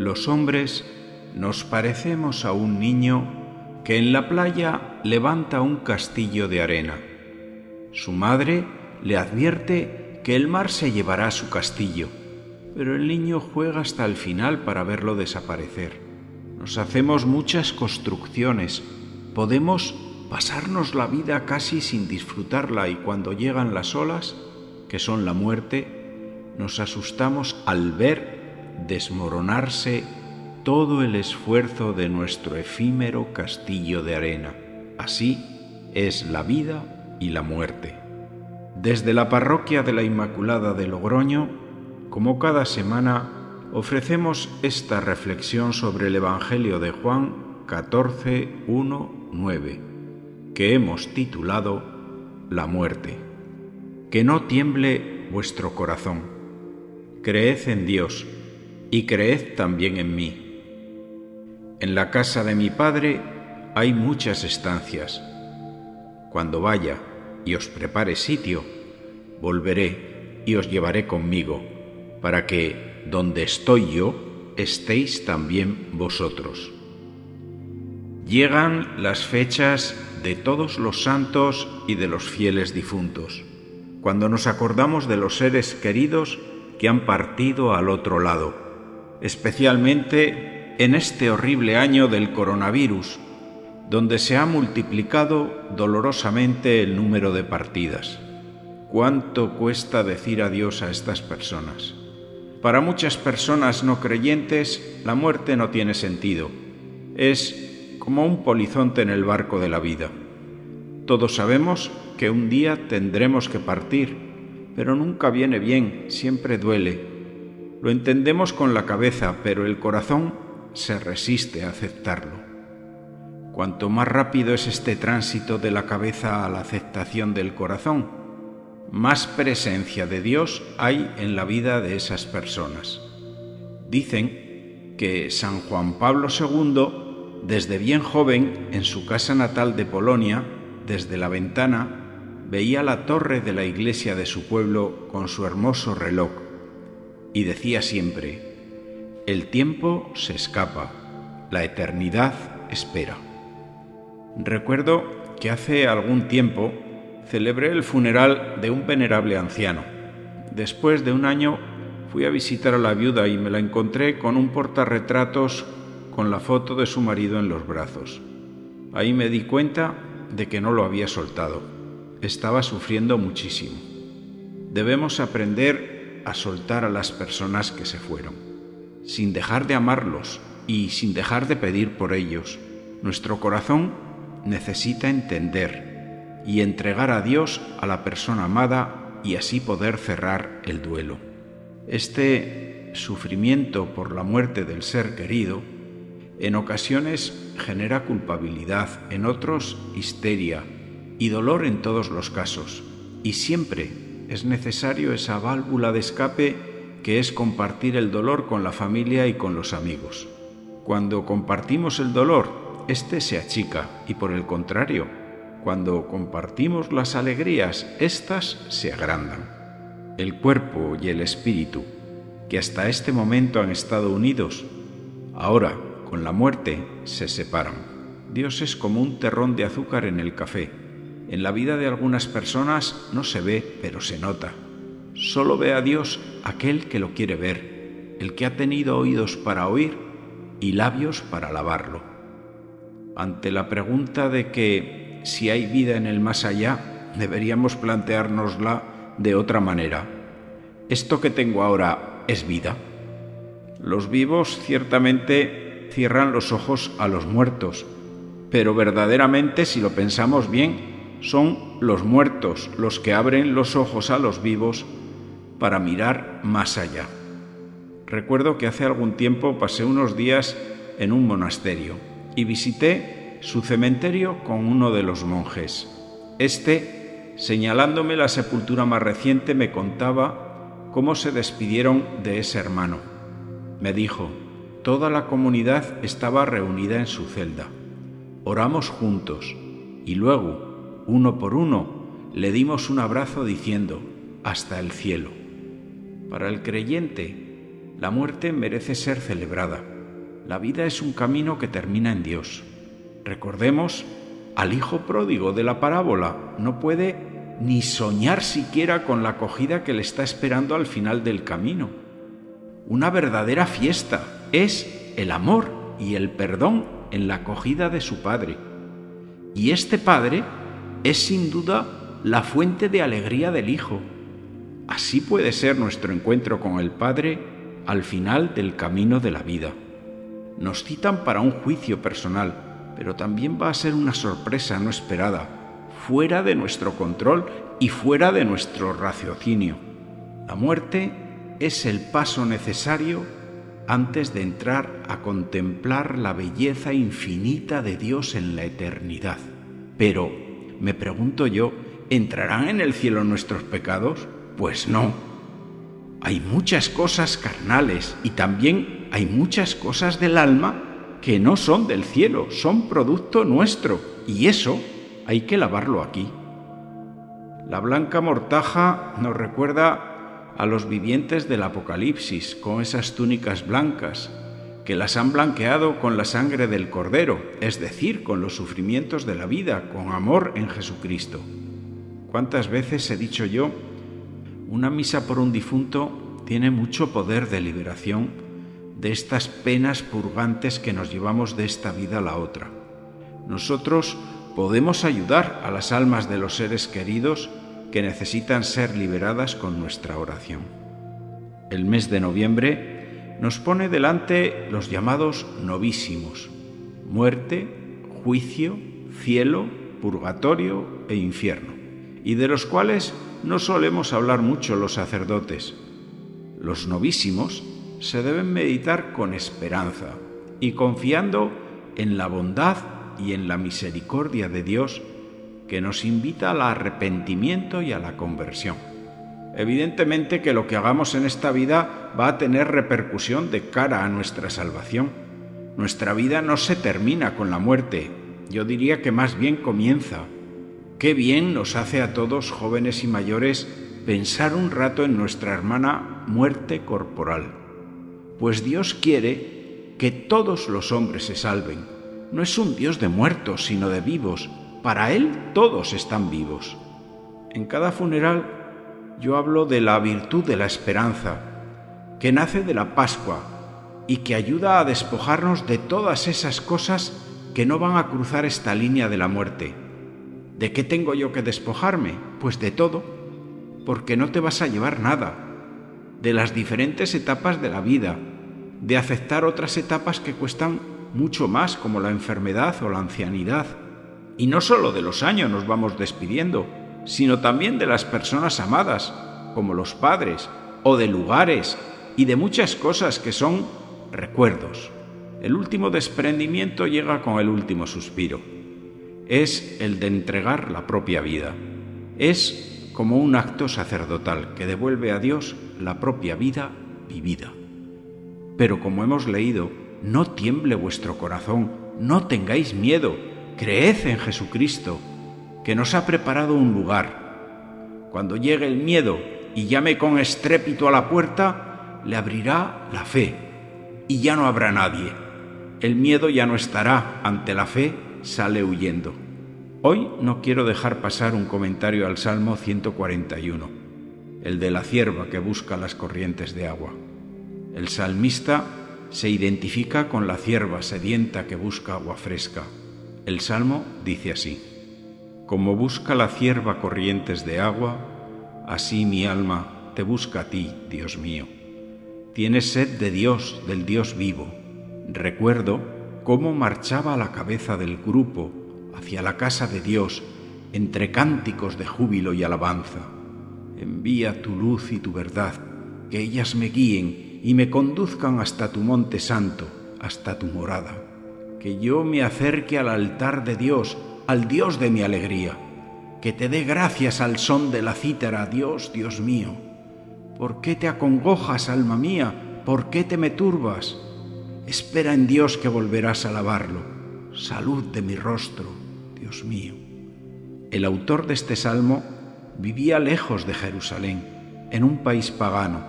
Los hombres nos parecemos a un niño que en la playa levanta un castillo de arena. Su madre le advierte que el mar se llevará su castillo, pero el niño juega hasta el final para verlo desaparecer. Nos hacemos muchas construcciones, podemos pasarnos la vida casi sin disfrutarla y cuando llegan las olas, que son la muerte, nos asustamos al ver desmoronarse todo el esfuerzo de nuestro efímero castillo de arena. Así es la vida y la muerte. Desde la parroquia de la Inmaculada de Logroño, como cada semana, ofrecemos esta reflexión sobre el Evangelio de Juan 14, 1, 9, que hemos titulado La muerte. Que no tiemble vuestro corazón. Creed en Dios y creed también en mí. En la casa de mi Padre hay muchas estancias. Cuando vaya y os prepare sitio, volveré y os llevaré conmigo, para que donde estoy yo, estéis también vosotros. Llegan las fechas de todos los santos y de los fieles difuntos, cuando nos acordamos de los seres queridos que han partido al otro lado, especialmente en este horrible año del coronavirus, donde se ha multiplicado dolorosamente el número de partidas. ¿Cuánto cuesta decir adiós a estas personas? Para muchas personas no creyentes, la muerte no tiene sentido. Es como un polizonte en el barco de la vida. Todos sabemos que un día tendremos que partir, pero nunca viene bien, siempre duele. Lo entendemos con la cabeza, pero el corazón se resiste a aceptarlo. Cuanto más rápido es este tránsito de la cabeza a la aceptación del corazón, más presencia de Dios hay en la vida de esas personas. Dicen que San Juan Pablo II, desde bien joven, en su casa natal de Polonia, desde la ventana, veía la torre de la iglesia de su pueblo con su hermoso reloj y decía siempre, el tiempo se escapa, la eternidad espera. Recuerdo que hace algún tiempo celebré el funeral de un venerable anciano. Después de un año fui a visitar a la viuda y me la encontré con un portarretratos con la foto de su marido en los brazos. Ahí me di cuenta de que no lo había soltado. Estaba sufriendo muchísimo. Debemos aprender a soltar a las personas que se fueron, sin dejar de amarlos y sin dejar de pedir por ellos. Nuestro corazón necesita entender y entregar a Dios a la persona amada y así poder cerrar el duelo. Este sufrimiento por la muerte del ser querido en ocasiones genera culpabilidad, en otros histeria y dolor en todos los casos. Y siempre es necesario esa válvula de escape que es compartir el dolor con la familia y con los amigos. Cuando compartimos el dolor, éste se achica y por el contrario, cuando compartimos las alegrías, éstas se agrandan. El cuerpo y el espíritu, que hasta este momento han estado unidos, ahora, con la muerte, se separan. Dios es como un terrón de azúcar en el café. En la vida de algunas personas no se ve, pero se nota. Solo ve a Dios aquel que lo quiere ver, el que ha tenido oídos para oír y labios para alabarlo. Ante la pregunta de que si hay vida en el más allá, deberíamos planteárnosla de otra manera. ¿Esto que tengo ahora es vida? Los vivos ciertamente cierran los ojos a los muertos, pero verdaderamente, si lo pensamos bien, son los muertos los que abren los ojos a los vivos para mirar más allá. Recuerdo que hace algún tiempo pasé unos días en un monasterio y visité su cementerio con uno de los monjes. Este, señalándome la sepultura más reciente, me contaba cómo se despidieron de ese hermano. Me dijo, toda la comunidad estaba reunida en su celda. Oramos juntos y luego, uno por uno, le dimos un abrazo diciendo, hasta el cielo. Para el creyente, la muerte merece ser celebrada. La vida es un camino que termina en Dios. Recordemos al hijo pródigo de la parábola. No puede ni soñar siquiera con la acogida que le está esperando al final del camino. Una verdadera fiesta es el amor y el perdón en la acogida de su Padre. Y este Padre es sin duda la fuente de alegría del Hijo. Así puede ser nuestro encuentro con el Padre al final del camino de la vida. Nos citan para un juicio personal, pero también va a ser una sorpresa no esperada, fuera de nuestro control y fuera de nuestro raciocinio. La muerte es el paso necesario antes de entrar a contemplar la belleza infinita de Dios en la eternidad. Pero, me pregunto yo, ¿entrarán en el cielo nuestros pecados? Pues no. Hay muchas cosas carnales y también hay muchas cosas del alma que no son del cielo, son producto nuestro, y eso hay que lavarlo aquí. La blanca mortaja nos recuerda a los vivientes del Apocalipsis con esas túnicas blancas, que las han blanqueado con la sangre del Cordero, es decir, con los sufrimientos de la vida, con amor en Jesucristo. ¿Cuántas veces he dicho yo, una misa por un difunto tiene mucho poder de liberación de estas penas purgantes que nos llevamos de esta vida a la otra? Nosotros podemos ayudar a las almas de los seres queridos que necesitan ser liberadas con nuestra oración. El mes de noviembre nos pone delante los llamados novísimos, muerte, juicio, cielo, purgatorio e infierno, y de los cuales no solemos hablar mucho los sacerdotes. Los novísimos se deben meditar con esperanza y confiando en la bondad y en la misericordia de Dios que nos invita al arrepentimiento y a la conversión. Evidentemente que lo que hagamos en esta vida va a tener repercusión de cara a nuestra salvación. Nuestra vida no se termina con la muerte, yo diría que más bien comienza. Qué bien nos hace a todos, jóvenes y mayores, pensar un rato en nuestra hermana muerte corporal. Pues Dios quiere que todos los hombres se salven. No es un Dios de muertos, sino de vivos, para Él todos están vivos. En cada funeral yo hablo de la virtud de la esperanza, que nace de la Pascua y que ayuda a despojarnos de todas esas cosas que no van a cruzar esta línea de la muerte. ¿De qué tengo yo que despojarme? Pues de todo, porque no te vas a llevar nada, de las diferentes etapas de la vida, de aceptar otras etapas que cuestan mucho más, como la enfermedad o la ancianidad y no solo de los años nos vamos despidiendo, sino también de las personas amadas, como los padres, o de lugares y de muchas cosas que son recuerdos. El último desprendimiento llega con el último suspiro. Es el de entregar la propia vida. Es como un acto sacerdotal que devuelve a Dios la propia vida vivida. Pero como hemos leído, no tiemble vuestro corazón, no tengáis miedo, creed en Jesucristo, que nos ha preparado un lugar. Cuando llegue el miedo y llame con estrépito a la puerta, le abrirá la fe y ya no habrá nadie. El miedo ya no estará ante la fe, sale huyendo. Hoy no quiero dejar pasar un comentario al Salmo 141, el de la cierva que busca las corrientes de agua. El salmista se identifica con la cierva sedienta que busca agua fresca. El salmo dice así, Como busca la cierva corrientes de agua, así mi alma te busca a ti, Dios mío. Tienes sed de Dios, del Dios vivo. Recuerdo cómo marchaba a la cabeza del grupo hacia la casa de Dios entre cánticos de júbilo y alabanza. Envía tu luz y tu verdad, que ellas me guíen y me conduzcan hasta tu monte santo, hasta tu morada que yo me acerque al altar de Dios, al Dios de mi alegría, que te dé gracias al son de la cítara, Dios, Dios mío. ¿Por qué te acongojas, alma mía? ¿Por qué te me turbas? Espera en Dios que volverás a alabarlo. Salud de mi rostro, Dios mío. El autor de este salmo vivía lejos de Jerusalén, en un país pagano,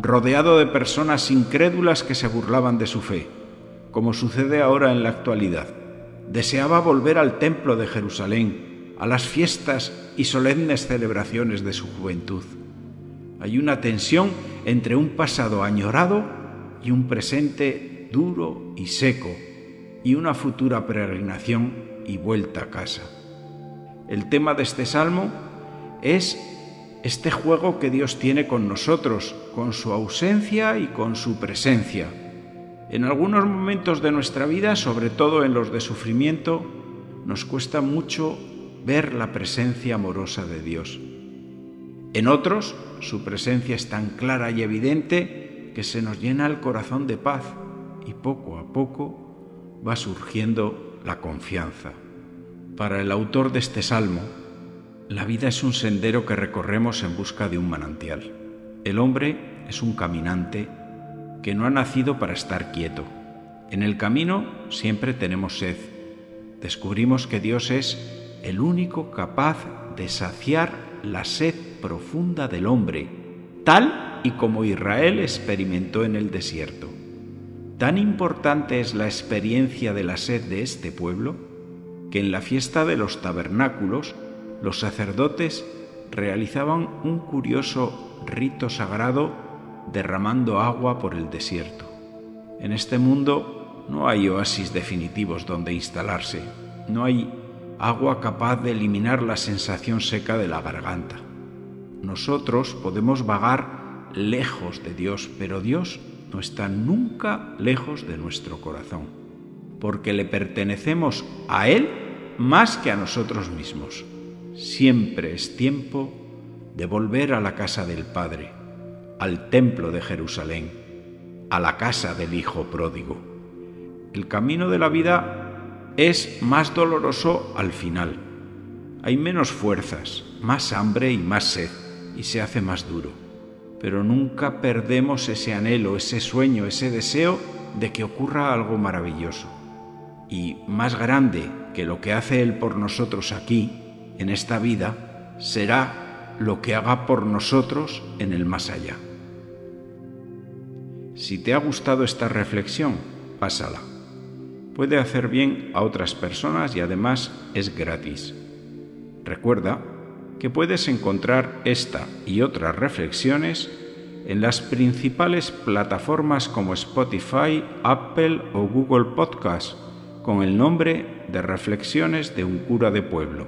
rodeado de personas incrédulas que se burlaban de su fe, como sucede ahora en la actualidad. Deseaba volver al templo de Jerusalén, a las fiestas y solemnes celebraciones de su juventud. Hay una tensión entre un pasado añorado y un presente duro y seco, y una futura peregrinación y vuelta a casa. El tema de este salmo es este juego que Dios tiene con nosotros, con su ausencia y con su presencia. En algunos momentos de nuestra vida, sobre todo en los de sufrimiento, nos cuesta mucho ver la presencia amorosa de Dios. En otros, su presencia es tan clara y evidente que se nos llena el corazón de paz y poco a poco va surgiendo la confianza. Para el autor de este salmo, la vida es un sendero que recorremos en busca de un manantial. El hombre es un caminante que no ha nacido para estar quieto. En el camino siempre tenemos sed. Descubrimos que Dios es el único capaz de saciar la sed profunda del hombre, tal y como Israel experimentó en el desierto. Tan importante es la experiencia de la sed de este pueblo que en la fiesta de los tabernáculos los sacerdotes realizaban un curioso rito sagrado derramando agua por el desierto. En este mundo no hay oasis definitivos donde instalarse, no hay agua capaz de eliminar la sensación seca de la garganta. Nosotros podemos vagar lejos de Dios, pero Dios no está nunca lejos de nuestro corazón, porque le pertenecemos a Él más que a nosotros mismos siempre es tiempo de volver a la casa del Padre, al templo de Jerusalén, a la casa del Hijo pródigo. El camino de la vida es más doloroso al final. Hay menos fuerzas, más hambre y más sed, y se hace más duro. Pero nunca perdemos ese anhelo, ese sueño, ese deseo de que ocurra algo maravilloso. Y más grande que lo que hace Él por nosotros aquí, en esta vida será lo que haga por nosotros en el más allá. Si te ha gustado esta reflexión, pásala. Puede hacer bien a otras personas y además es gratis. Recuerda que puedes encontrar esta y otras reflexiones en las principales plataformas como Spotify, Apple o Google Podcast con el nombre de Reflexiones de un cura de pueblo.